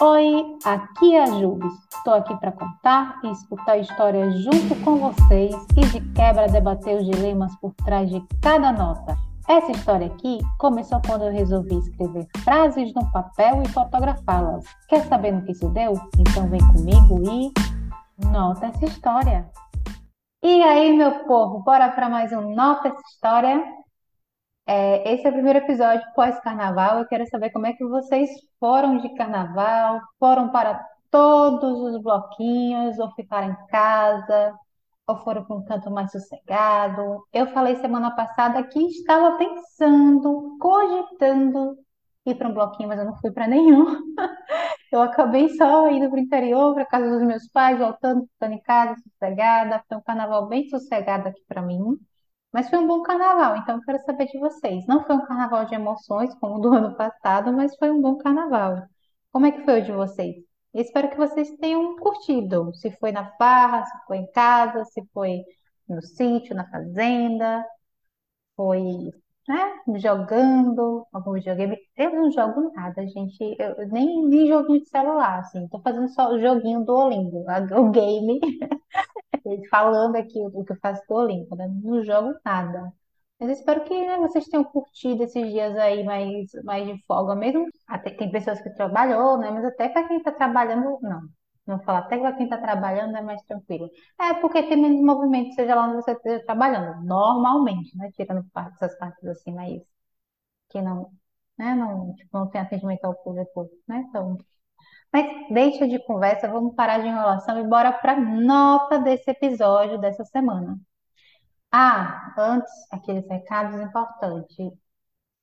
Oi, aqui é a Jubes. Estou aqui para contar e escutar histórias junto com vocês e de quebra debater os dilemas por trás de cada nota. Essa história aqui começou quando eu resolvi escrever frases no papel e fotografá-las. Quer saber no que isso deu? Então vem comigo e nota essa história. E aí, meu povo, bora para mais um Nota essa história? É, esse é o primeiro episódio pós-carnaval. Eu quero saber como é que vocês foram de carnaval, foram para todos os bloquinhos, ou ficaram em casa, ou foram para um canto mais sossegado. Eu falei semana passada que estava pensando, cogitando ir para um bloquinho, mas eu não fui para nenhum. Eu acabei só indo para o interior, para casa dos meus pais, voltando, ficando em casa, sossegada. Foi um carnaval bem sossegado aqui para mim. Mas foi um bom carnaval, então eu quero saber de vocês. Não foi um carnaval de emoções como o do ano passado, mas foi um bom carnaval. Como é que foi o de vocês? Espero que vocês tenham curtido. Se foi na farra, se foi em casa, se foi no sítio, na fazenda, foi, né, jogando algum videogame. Eu não jogo nada, gente. Eu nem vi joguinho de celular, assim. Tô fazendo só o joguinho do Olimpo, o game. Falando aqui o que eu faço do Olimpo, né? Não jogo nada. Mas eu espero que, né, vocês tenham curtido esses dias aí mais, mais de folga mesmo. Até tem pessoas que trabalhou, né? Mas até para quem está trabalhando, não. Não falar até para quem está trabalhando é mais tranquilo. É porque tem menos movimento, seja lá onde você esteja trabalhando, normalmente, né? Tirando essas partes assim, mas que não, né? Não, tipo, não tem atendimento ao público, né? Então, mas deixa de conversa, vamos parar de enrolação e bora para nota desse episódio dessa semana. Ah, antes, aqueles recados importantes.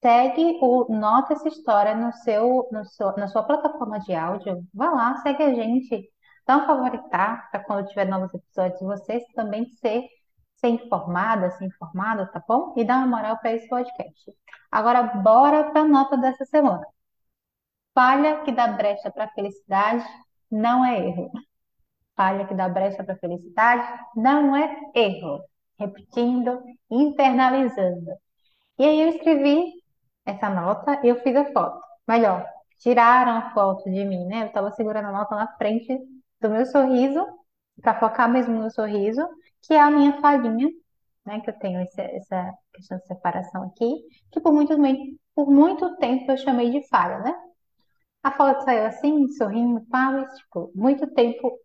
Segue o Nota essa história no seu, no seu, na sua plataforma de áudio. Vá lá, segue a gente, dá um favoritar para quando tiver novos episódios vocês também ser, ser informada, ser informada, tá bom? E dá uma moral para esse podcast. Agora, bora para a nota dessa semana. Falha que dá brecha para a felicidade não é erro. Falha que dá brecha para a felicidade não é erro. Repetindo, internalizando. E aí eu escrevi essa nota e eu fiz a foto. Melhor, tiraram a foto de mim, né? Eu estava segurando a nota na frente do meu sorriso, para focar mesmo no sorriso, que é a minha falhinha, né? Que eu tenho esse, essa questão de separação aqui, que por muito, por muito tempo eu chamei de falha, né? A foto saiu assim, sorrindo, pá, tipo, muito tempo.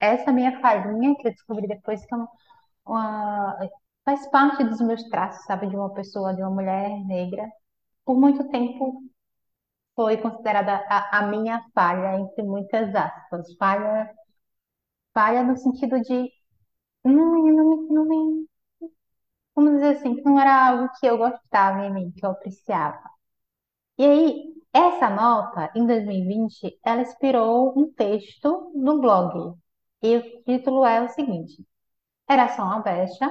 Essa minha falhinha, que eu descobri depois que é uma, faz parte dos meus traços, sabe, de uma pessoa, de uma mulher negra. Por muito tempo foi considerada a, a minha falha, entre muitas aspas. Falha, falha no sentido de, não, não, me- não me, vamos dizer assim, que não era algo que eu gostava em mim, que eu apreciava. E aí, essa nota, em 2020, ela inspirou um texto no blog. E o título é o seguinte: Era só uma brecha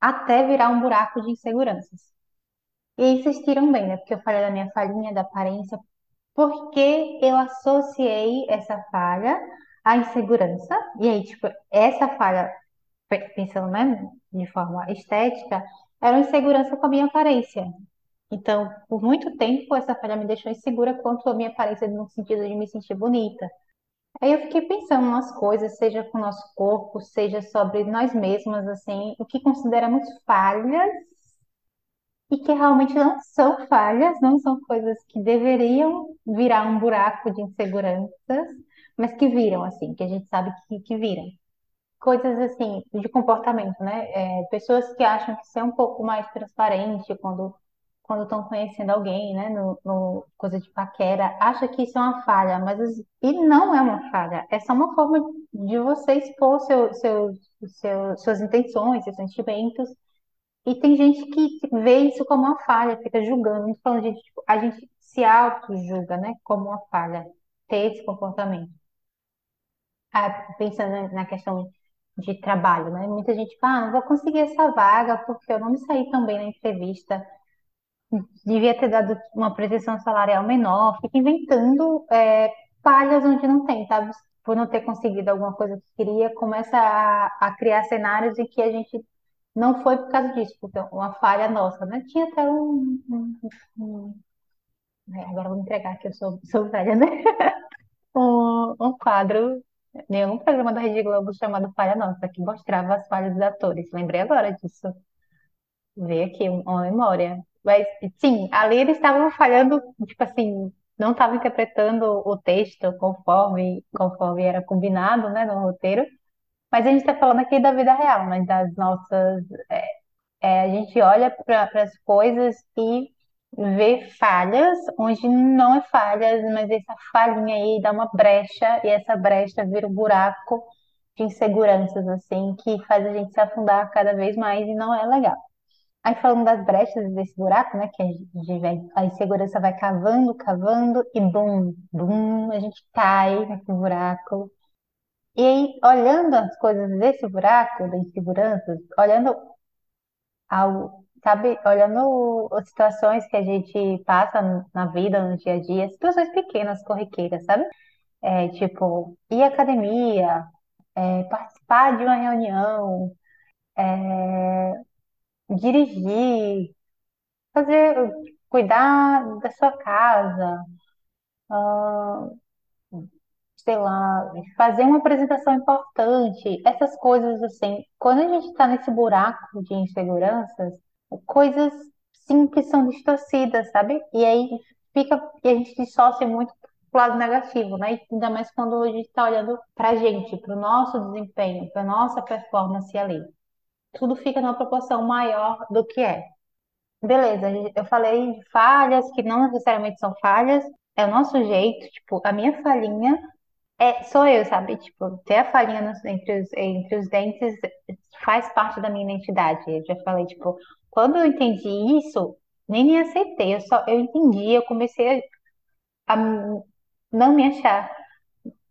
até virar um buraco de inseguranças. E aí vocês tiram bem, né? Porque eu falei da minha falhinha, da aparência, porque eu associei essa falha à insegurança. E aí, tipo, essa falha, pe- pensando, né, de forma estética, era uma insegurança com a minha aparência. Então, por muito tempo, essa falha me deixou insegura quanto à minha aparência no sentido de me sentir bonita. Aí eu fiquei pensando nas coisas, seja com o nosso corpo, seja sobre nós mesmas, assim, o que consideramos falhas e que realmente não são falhas, não são coisas que deveriam virar um buraco de inseguranças, mas que viram, assim, que a gente sabe que, que viram. Coisas assim, de comportamento, né? É, pessoas que acham que ser um pouco mais transparente quando quando estão conhecendo alguém, né, no, no coisa de paquera, acha que isso é uma falha, mas as- e não é uma falha, é só uma forma de você expor seu, seu, seu, suas intenções, seus sentimentos, e tem gente que vê isso como uma falha, fica julgando, falando de, tipo, a gente se auto-julga, né, como uma falha, ter esse comportamento. Ah, pensando na questão de trabalho, né, muita gente fala, ah, não vou conseguir essa vaga porque eu não me saí tão bem na entrevista, devia ter dado uma pretensão salarial menor, fica inventando é, falhas onde não tem, sabe? Por não ter conseguido alguma coisa que queria, começa a, a criar cenários em que a gente não foi por causa disso, porque é uma falha nossa, né? Tinha até um, um, um- É, agora vou entregar que eu sou, sou velha, né? Um, um quadro, nenhum programa da Rede Globo chamado Falha Nossa, que mostrava as falhas dos atores. Lembrei agora disso. Veio aqui um- uma memória. Mas, sim, ali eles estavam falhando, tipo assim, não estavam interpretando o texto conforme, conforme era combinado, né, no roteiro. Mas a gente está falando aqui da vida real, né, das nossas. é, a gente olha para as coisas e vê falhas onde não é falhas, mas essa falhinha aí dá uma brecha e essa brecha vira um buraco de inseguranças, assim, que faz a gente se afundar cada vez mais e não é legal. Aí falando das brechas desse buraco, né, que a gente vai, a insegurança vai cavando, cavando e bum, bum, a gente cai nesse buraco. E aí, olhando as coisas desse buraco, da insegurança, olhando ao, sabe, olhando as situações que a gente passa na vida, no dia a dia, situações pequenas, corriqueiras, sabe? É, tipo, ir à academia, é, participar de uma reunião, é, dirigir, fazer, cuidar da sua casa, ah, sei lá, fazer uma apresentação importante, essas coisas assim. Quando a gente está nesse buraco de inseguranças, coisas simples são distorcidas, sabe? E aí fica, e a gente distorce muito pro lado negativo, né? E ainda mais quando a gente está olhando para a gente, para o nosso desempenho, para nossa performance ali. Tudo fica numa proporção maior do que é. Beleza, eu falei de falhas que não necessariamente são falhas, é o nosso jeito, tipo, a minha falhinha é, sou eu, sabe? Tipo, ter a falinha nos- entre os, entre os dentes faz parte da minha identidade. Eu já falei, tipo, quando eu entendi isso, nem me aceitei, eu só, eu entendi, eu comecei a, a não me achar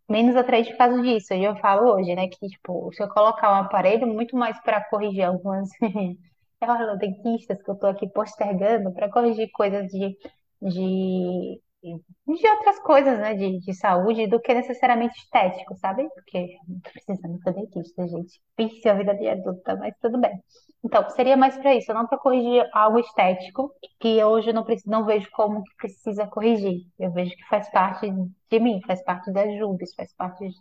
menos atraente por causa disso. Eu falo hoje, né, que, tipo, se eu colocar um aparelho, muito mais para corrigir algumas erros dentistas que eu tô aqui postergando, para corrigir coisas de, de de outras coisas, né, de, de saúde, do que necessariamente estético, sabe? Porque precisando ser dentista, gente. Vício a vida de adulta, mas tudo bem. Então, seria mais para isso, não para corrigir algo estético, que hoje eu não preciso, não vejo como que precisa corrigir. Eu vejo que faz parte de mim, faz parte das Jubes, faz parte de,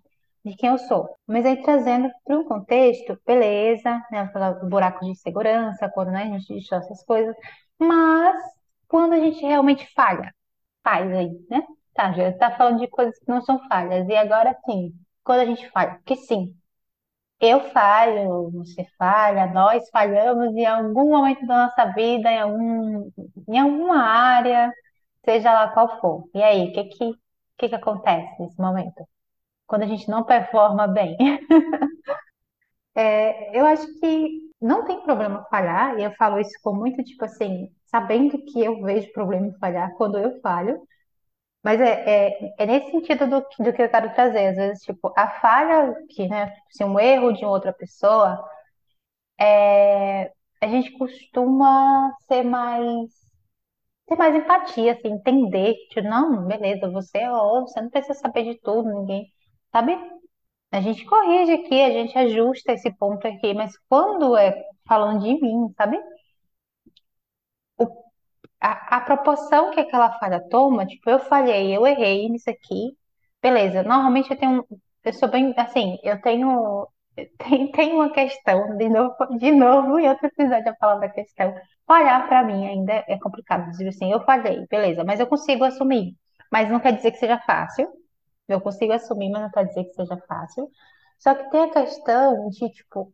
de quem eu sou. Mas aí trazendo para um contexto, beleza, né, falar do buraco de segurança, quando né, a gente distorce essas coisas, mas quando a gente realmente falha, faz aí, né? Tá, já tá falando de coisas que não são falhas. E agora sim, quando a gente falha, porque sim, eu falho, você falha, nós falhamos em algum momento da nossa vida, em algum, em alguma área, seja lá qual for. E aí, o que que, que que acontece nesse momento? Quando a gente não performa bem? É, eu acho que não tem problema falhar, e eu falo isso com muito, tipo assim, sabendo que eu vejo problema em falhar quando eu falho, Mas é, é, é nesse sentido do, do que eu quero trazer. Às vezes, tipo, a falha, que, né, assim, um erro de outra pessoa, é, a gente costuma ser mais, ter mais empatia, assim, entender, tipo, não, beleza, você é outro, você não precisa saber de tudo, ninguém, sabe? A gente corrige aqui, a gente ajusta esse ponto aqui, mas quando é falando de mim, sabe? A, a proporção que aquela falha toma, tipo, eu falhei, eu errei nisso aqui, beleza. Normalmente eu tenho, eu sou bem, assim, eu tenho, tem, tem uma questão, de novo, de novo, em outro episódio eu falo da questão. Falhar pra mim ainda é complicado, dizer assim, eu falhei, beleza, mas eu consigo assumir. Mas não quer dizer que seja fácil. Eu consigo assumir, mas não quer dizer que seja fácil. Só que tem a questão de, tipo,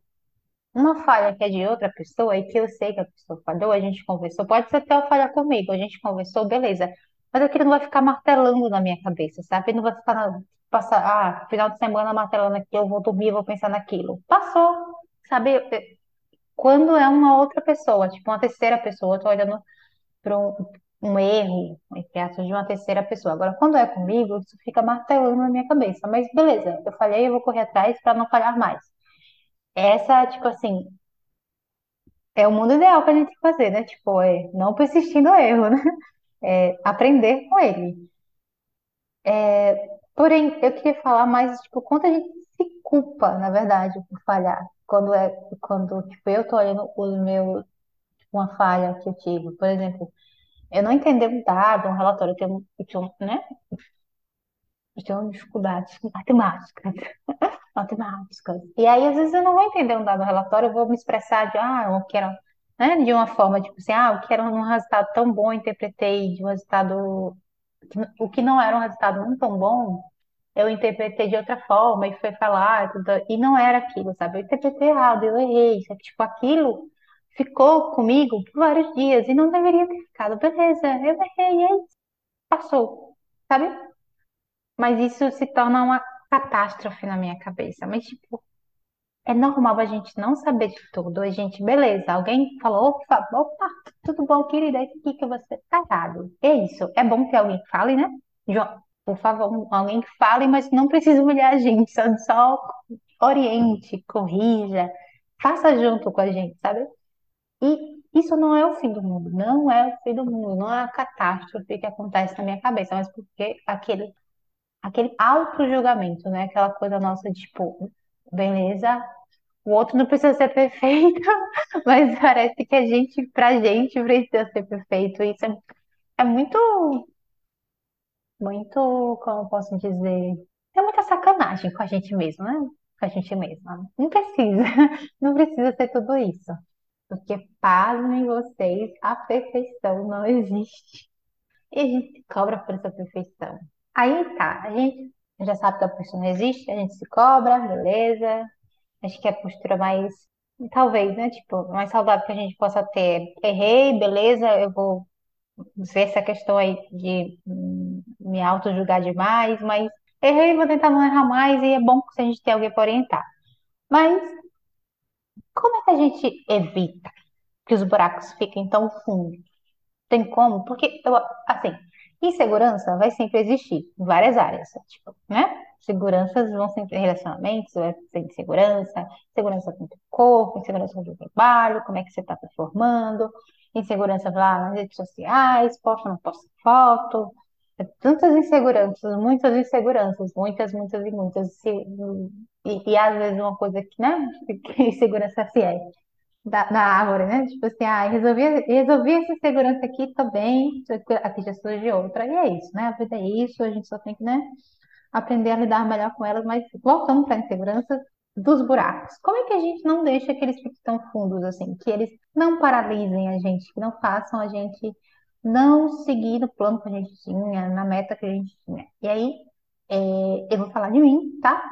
uma falha que é de outra pessoa e que eu sei que a pessoa falhou, a gente conversou, pode ser até uma falha comigo, a gente conversou, beleza. Mas aquilo não vai ficar martelando na minha cabeça, sabe? Não vai ficar, na- passar, ah, final de semana martelando aqui, eu vou dormir, vou pensar naquilo. Passou, sabe? Quando é uma outra pessoa, tipo uma terceira pessoa, eu tô olhando para um, um erro, entre aspas, de uma terceira pessoa. Agora, quando é comigo, isso fica martelando na minha cabeça. Mas beleza, eu falhei, eu vou correr atrás para não falhar mais. Essa, tipo assim, É o mundo ideal que a gente fazer, né? Tipo, é não persistir no erro, né? É aprender com ele. Porém, eu queria falar mais, tipo, quanto a gente se culpa, na verdade, por falhar. Quando é, quando, tipo, eu tô olhando o meu, uma falha que eu tive, por exemplo, eu não entender um dado, um relatório, eu tenho, eu tenho, né? Eu tenho dificuldades matemáticas, matemáticas. E aí, às vezes, eu não vou entender um dado relatório, eu vou me expressar de, ah, eu quero, né? De uma forma, tipo assim, ah, eu quero um resultado tão bom, interpretei de um resultado, o que não era um resultado não tão bom, eu interpretei de outra forma e foi falar, e não era aquilo, sabe? Eu interpretei errado, eu errei? Tipo, aquilo ficou comigo por vários dias e não deveria ter ficado. Beleza, eu errei, e aí passou, sabe? Mas isso se torna uma catástrofe na minha cabeça. Mas, tipo, é normal a gente não saber de tudo. A gente, beleza, alguém falou, opa, opa, tudo bom, querida, o que que você tá errado? É isso, é bom que alguém fale, né? João, por favor, alguém que fale, mas não precisa humilhar a gente, só, só oriente, corrija, faça junto com a gente, sabe? E isso não é o fim do mundo, não é o fim do mundo, não é a catástrofe que acontece na minha cabeça, mas porque aquele, aquele auto-julgamento, né? Aquela coisa nossa de, tipo, beleza, o outro não precisa ser perfeito, mas parece que a gente, pra gente, precisa ser perfeito. Isso é, é muito, muito, como eu posso dizer, é muita sacanagem com a gente mesmo, né? Com a gente mesma. Não precisa, não precisa ser tudo isso. Porque, pasmem vocês, a perfeição não existe. E a gente cobra por essa perfeição. Aí tá, a gente já sabe que a perfeição não existe, a gente se cobra, beleza. Acho que é a postura mais, talvez, né? Tipo, mais saudável que a gente possa ter. Errei, beleza, eu vou ver essa questão aí de hum, me auto-julgar demais, mas errei, vou tentar não errar mais, e é bom se a gente ter alguém para orientar. Mas como é que a gente evita que os buracos fiquem tão fundos? Tem como? Porque, eu, assim, insegurança vai sempre existir em várias áreas, tipo, né? Seguranças vão sempre, relacionamentos, vai ser insegurança, segurança com o corpo, insegurança com o trabalho, como é que você está performando, insegurança lá nas redes sociais, posto ou não posto foto, é tantas inseguranças, muitas inseguranças, muitas, muitas e muitas, e, e às vezes uma coisa que, né, que insegurança se é, da, da árvore, né? Tipo assim, ah, resolvi, resolvi essa insegurança aqui também, aqui já surge outra. E é isso, né? A vida é isso, a gente só tem que, né, aprender a lidar melhor com elas, mas voltando para a insegurança dos buracos. Como é que a gente não deixa que eles fiquem tão fundos assim, que eles não paralisem a gente, que não façam a gente não seguir no plano que a gente tinha, na meta que a gente tinha. E aí, é, eu vou falar de mim, tá?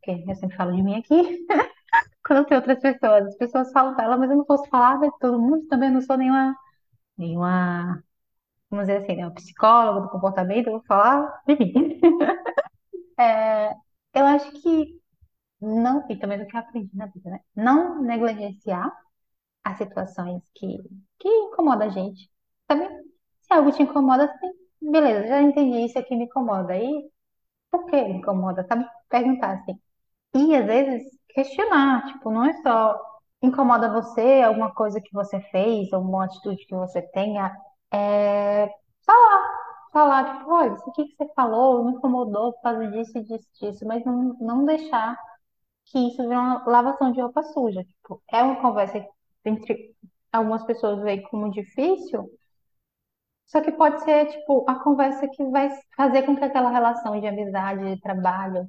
Porque eu sempre falo de mim aqui. quando tem outras pessoas. As pessoas falam dela, mas eu não posso falar de todo mundo, também não sou nenhuma, nenhuma, vamos dizer assim, nenhuma psicóloga do comportamento, eu vou falar de mim. É, eu acho que não, e também do que eu aprendi na vida, né? Não negligenciar as situações que, que incomodam a gente. Sabe? Se algo te incomoda, assim, beleza, já entendi isso aqui me incomoda. E por que me incomoda? Sabe? Perguntar assim. E às vezes questionar, tipo, não é só incomoda você, alguma coisa que você fez, alguma atitude que você tenha, é falar, falar, tipo, olha, isso aqui que você falou me incomodou por causa disso disso, disso, mas não, não deixar que isso vire uma lavação de roupa suja. Tipo, é uma conversa entre algumas pessoas veem como difícil, só que pode ser, tipo, a conversa que vai fazer com que aquela relação de amizade, de trabalho,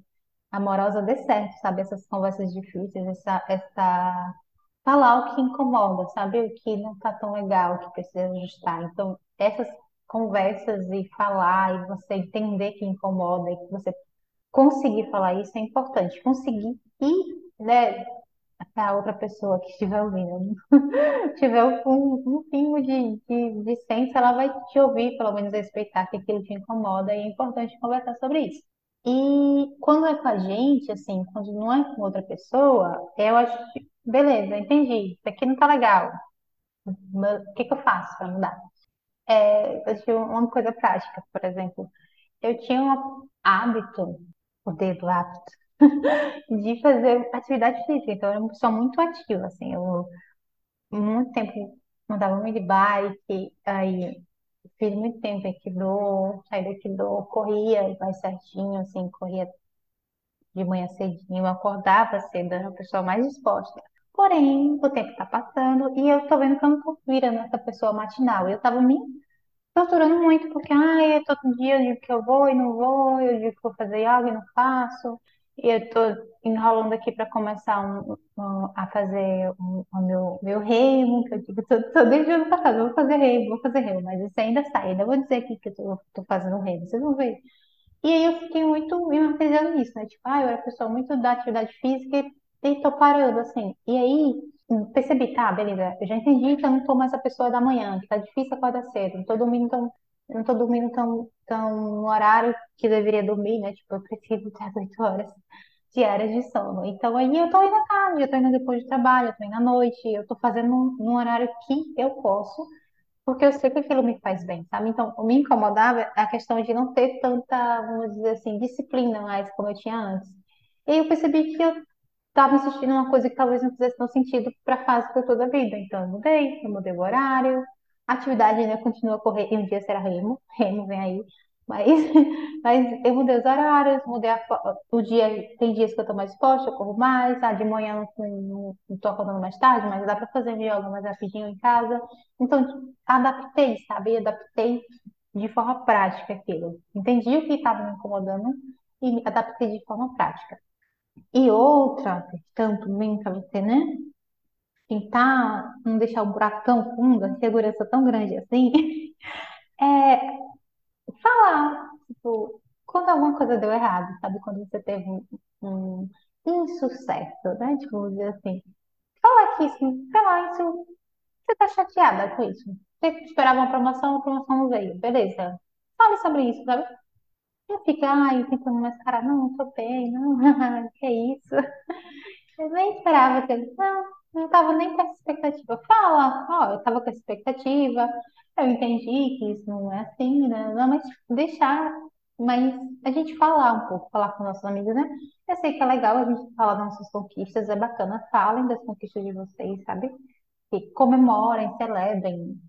amorosa dê certo, sabe? Essas conversas difíceis, essa, essa... falar o que incomoda, sabe? O que não tá tão legal, o que precisa ajustar. Então, essas conversas e falar e você entender que incomoda e que você conseguir falar isso é importante. Conseguir e, né, a outra pessoa que estiver ouvindo tiver um, um pingo de, de, de senso, ela vai te ouvir, pelo menos respeitar que aquilo te incomoda e é importante conversar sobre isso. E quando é com a gente, assim, quando não é com outra pessoa, eu acho que, beleza, entendi, isso aqui não tá legal. O que que eu faço para mudar? É, eu tinha uma coisa prática, por exemplo, eu tinha um hábito, o dedo hábito, de fazer atividade física, então eu era uma pessoa muito ativa, assim, eu muito tempo andava de bike, aí Fiz muito tempo Aikido, saí do Aikido, corria mais certinho, assim, corria de manhã cedinho, acordava cedo, era a pessoa mais disposta. Porém, o tempo está passando e eu tô vendo que eu não tô virando essa pessoa matinal. Eu tava me torturando muito, porque, ai, eu todo dia eu digo que eu vou e não vou, eu digo que vou fazer algo e não faço, e eu tô enrolando aqui para começar um, um- a fazer o meu, meu que eu digo, tô, tô desde o ano passado, vou fazer remo, vou fazer remo, mas isso ainda sai, ainda vou dizer aqui que eu tô, tô fazendo remo, vocês vão ver. E aí eu fiquei muito me martirizando nisso, né? Tipo, ah, eu era pessoa muito da atividade física e, tô parando, assim. E aí hum, percebi, tá, beleza, eu já entendi que eu não tô mais a pessoa da manhã, que tá difícil acordar cedo, não tô dormindo tão, não tô dormindo tão, tão no horário que deveria dormir, né? Tipo, eu preciso ter as oito horas diárias de sono. Então aí eu tô indo à tarde, eu tô indo depois do trabalho, eu tô indo à noite, eu tô fazendo num horário que eu posso porque eu sei que aquilo me faz bem, sabe? Então, o me incomodava a questão de não ter tanta, vamos dizer assim, disciplina mais como eu tinha antes. E eu percebi que eu estava insistindo uma coisa que talvez não fizesse tanto sentido para a fase que eu tô da vida. Então, eu mudei, eu mudei o horário, a atividade ainda continua a correr, e um dia será remo, remo vem aí, mas, mas eu mudei os horários, mudei a, o dia, tem dias que eu tô mais forte, eu corro mais, ah, de manhã não, tô acordando mais tarde, mas dá para fazer yoga mais rapidinho em casa. Então, adaptei, sabe? Adaptei de forma prática aquilo. Entendi o que estava me incomodando e me adaptei de forma prática. E outra questão também para você, né? Tentar não deixar o buraco tão fundo, a segurança tão grande assim, é falar, tipo, quando alguma coisa deu errado, sabe? Quando você teve um, um insucesso, né? Tipo, vamos dizer assim, falar que isso, sei lá, isso, você tá chateada com isso. Você esperava uma promoção, a promoção não veio, beleza. Fale sobre isso, sabe? Não fica, ai, tentando mascarar, não, tô bem, não, que isso. Eu nem esperava que ele, não, não estava nem com essa expectativa. Fala, ó, eu estava com essa expectativa, eu entendi que isso não é assim, né? Não, mas deixar, mas a gente falar um pouco, falar com nossos amigos, né? Eu sei que é legal a gente falar das nossas conquistas, é bacana, falem das conquistas de vocês, sabe? E comemorem, celebrem,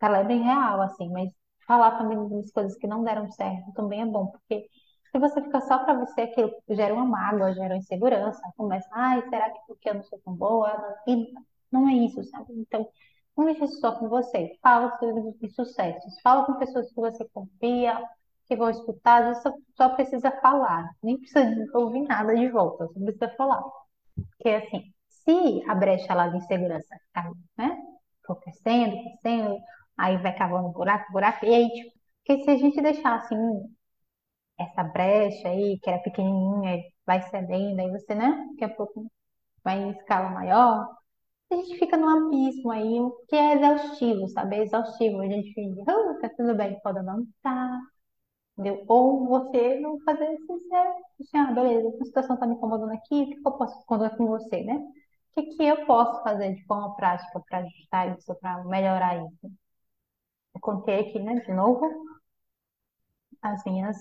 celebrem real, assim, mas falar também das coisas que não deram certo também é bom, porque se você fica só para você, aquilo gera uma mágoa, gera uma insegurança, começa, ai, será que porque eu não sou tão boa? E não é isso, sabe? Então, não isso só com você. Fala sobre os sucessos, fala com pessoas que você confia, que vão escutar, vezes só, precisa falar, nem precisa ouvir nada de volta, só precisa falar. Porque assim, se a brecha lá de insegurança cai, né? For crescendo, crescendo, aí vai cavando buraco, buraco, e aí, tipo, porque se a gente deixar assim, essa brecha aí, que era pequenininha, vai cedendo, aí você, né? Daqui a pouco vai em escala maior, a gente fica num abismo aí, o que é exaustivo, sabe? É exaustivo. A gente fica, ah, tá tudo bem, pode não tá, entendeu? Ou você não fazer isso, assim, ah, beleza, a situação tá me incomodando aqui, o que eu posso contar com você, né? O que que eu posso fazer de forma prática para ajustar isso, para melhorar isso? Eu contei aqui, né, de novo, as minhas,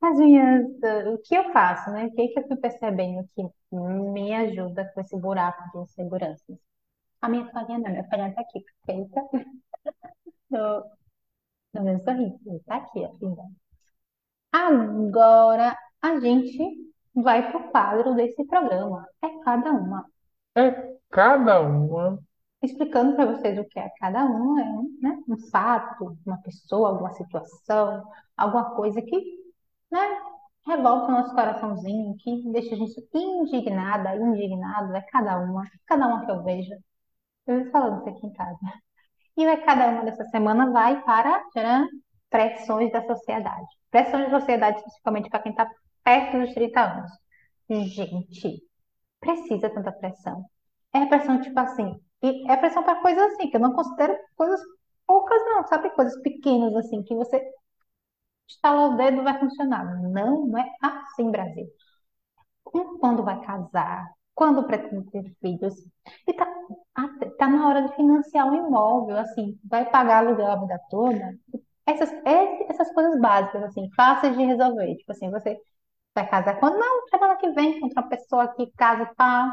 as minhas, o que eu faço, né? O que que eu fui percebendo que me ajuda com esse buraco de insegurança. A minha farinha não, minha farinha tá aqui, perfeita, no, no meu sorriso, tá aqui, a filha. Agora a gente vai pro quadro desse programa. É cada uma. É cada uma. Explicando para vocês o que é cada um, é um, né, um fato, uma pessoa, alguma situação, alguma coisa que, né, revolta o nosso coraçãozinho, que deixa a gente indignada, indignado, é cada uma, cada uma que eu vejo. Eu vou falando isso aqui em casa. E vai, cada uma dessa semana vai para tcharam, pressões da sociedade. Pressões da sociedade, especificamente para quem está perto dos 30 anos. Gente, precisa tanta pressão. É pressão, tipo assim, e é pressão para coisas assim, que eu não considero coisas poucas, não, sabe? Coisas pequenas, assim, que você estala o dedo vai funcionar. Não, é assim, Brasil. Um, Quando vai casar, quando pretende ter filhos, e tá, tá na hora de financiar um imóvel, assim, vai pagar aluguel a vida toda. Essas, essas coisas básicas, assim, fáceis de resolver. Tipo assim, você vai casar quando? Não, semana que vem, encontra uma pessoa que casa, pá,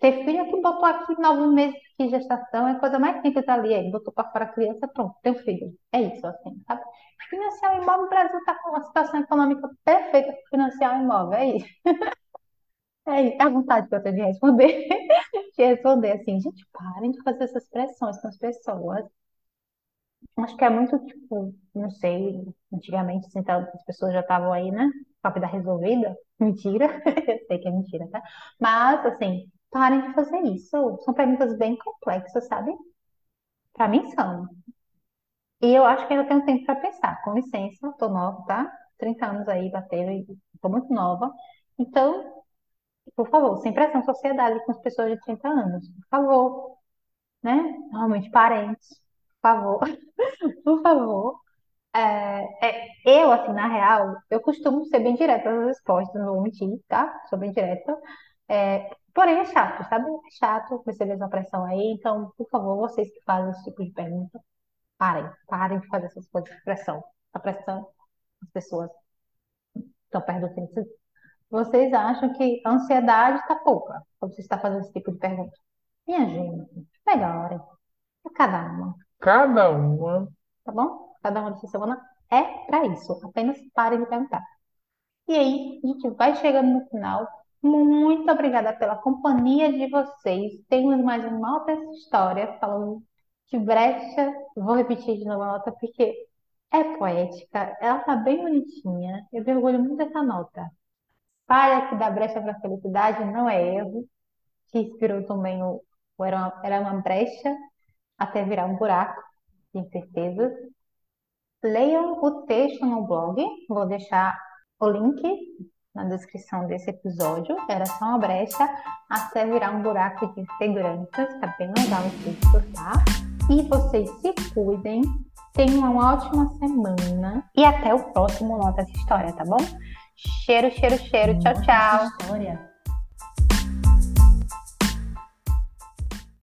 ter filho que botou aqui nove meses de gestação é a coisa mais simples ali. Aí botou para fora a criança, pronto, tem filho. É isso, assim, sabe? Financiar um imóvel, o Brasil está com uma situação econômica perfeita para financiar um imóvel. É isso. É isso. A vontade que eu tenho de responder. De responder assim, gente, parem de fazer essas pressões com as pessoas. Acho que é muito, tipo, não sei, antigamente sentado, as pessoas já estavam aí, né? Com a vida resolvida. Mentira, eu sei que é mentira, tá? Mas, assim, parem de fazer isso. São perguntas bem complexas, sabe? Pra mim são. E eu acho que ainda tenho tempo para pensar. Com licença, tô nova, tá? 30 anos aí, bateu e tô muito nova. Então, por favor, sem pressão, sociedade com as pessoas de 30 anos. Por favor, né? Normalmente parentes, por favor. Por favor. É, é, eu, assim, na real, eu costumo ser bem direta nas respostas, não vou mentir, tá? Sou bem direta. É, porém, é chato, sabe? É chato receber essa pressão aí. Então, por favor, vocês que fazem esse tipo de pergunta, parem, parem de fazer essas coisas de pressão. A pressão, as pessoas estão perdendo tempo. Vocês acham que a ansiedade está pouca quando você está fazendo esse tipo de pergunta? Minha gente, melhorem. É cada uma. Cada uma. Tá bom? Cada uma dessa semana é para isso. Apenas parem de perguntar. E aí, a gente vai chegando no final. Muito obrigada pela companhia de vocês. Temos mais uma essa história falando de brecha. Vou repetir de novo a nota porque é poética. Ela tá bem bonitinha. Eu me orgulho muito dessa nota. Falha que dá brecha para felicidade não é erro. Que inspirou também o, o era, uma, era uma brecha até virar um buraco, de incertezas. Leiam o texto no blog. Vou deixar o link na descrição desse episódio. Era só uma brecha até virar um buraco de inseguranças. Tá bem legal o texto, tá? E vocês se cuidem. Tenham uma ótima semana. E até o próximo Nota História, tá bom? Cheiro, cheiro, cheiro. Tchau, tchau. História.